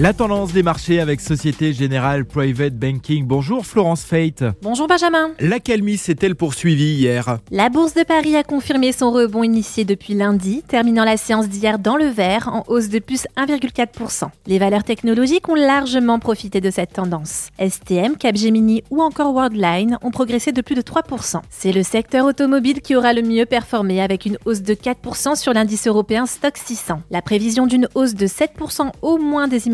La tendance des marchés avec Société Générale Private Banking. Bonjour Florence Fate. Bonjour Benjamin. L'accalmie s'est-elle poursuivie hier? La bourse de Paris a confirmé son rebond initié depuis lundi, terminant la séance d'hier dans le vert en hausse de plus 1,4%. Les valeurs technologiques ont largement profité de cette tendance. STM, Capgemini ou encore Worldline ont progressé de plus de 3%. C'est le secteur automobile qui aura le mieux performé avec une hausse de 4% sur l'indice européen Stock 600. La prévision d'une hausse de 7% au moins des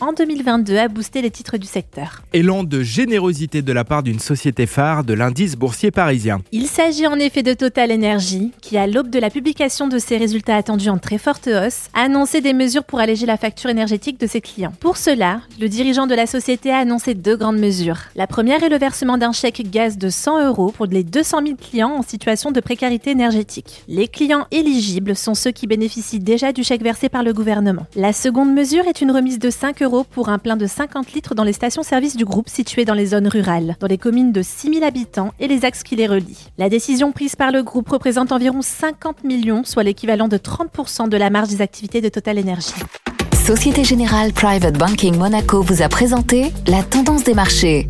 en 2022 a boosté les titres du secteur. Élan de générosité de la part d'une société phare de l'indice boursier parisien. Il s'agit en effet de Total Energy, qui à l'aube de la publication de ses résultats attendus en très forte hausse, a annoncé des mesures pour alléger la facture énergétique de ses clients. Pour cela, le dirigeant de la société a annoncé deux grandes mesures. La première est le versement d'un chèque gaz de 100 euros pour les 200 000 clients en situation de précarité énergétique. Les clients éligibles sont ceux qui bénéficient déjà du chèque versé par le gouvernement. La seconde mesure est une de 5 euros pour un plein de 50 litres dans les stations-service du groupe situées dans les zones rurales, dans les communes de 6000 habitants et les axes qui les relient. La décision prise par le groupe représente environ 50 millions, soit l'équivalent de 30% de la marge des activités de Total Energy. Société Générale Private Banking Monaco vous a présenté la tendance des marchés.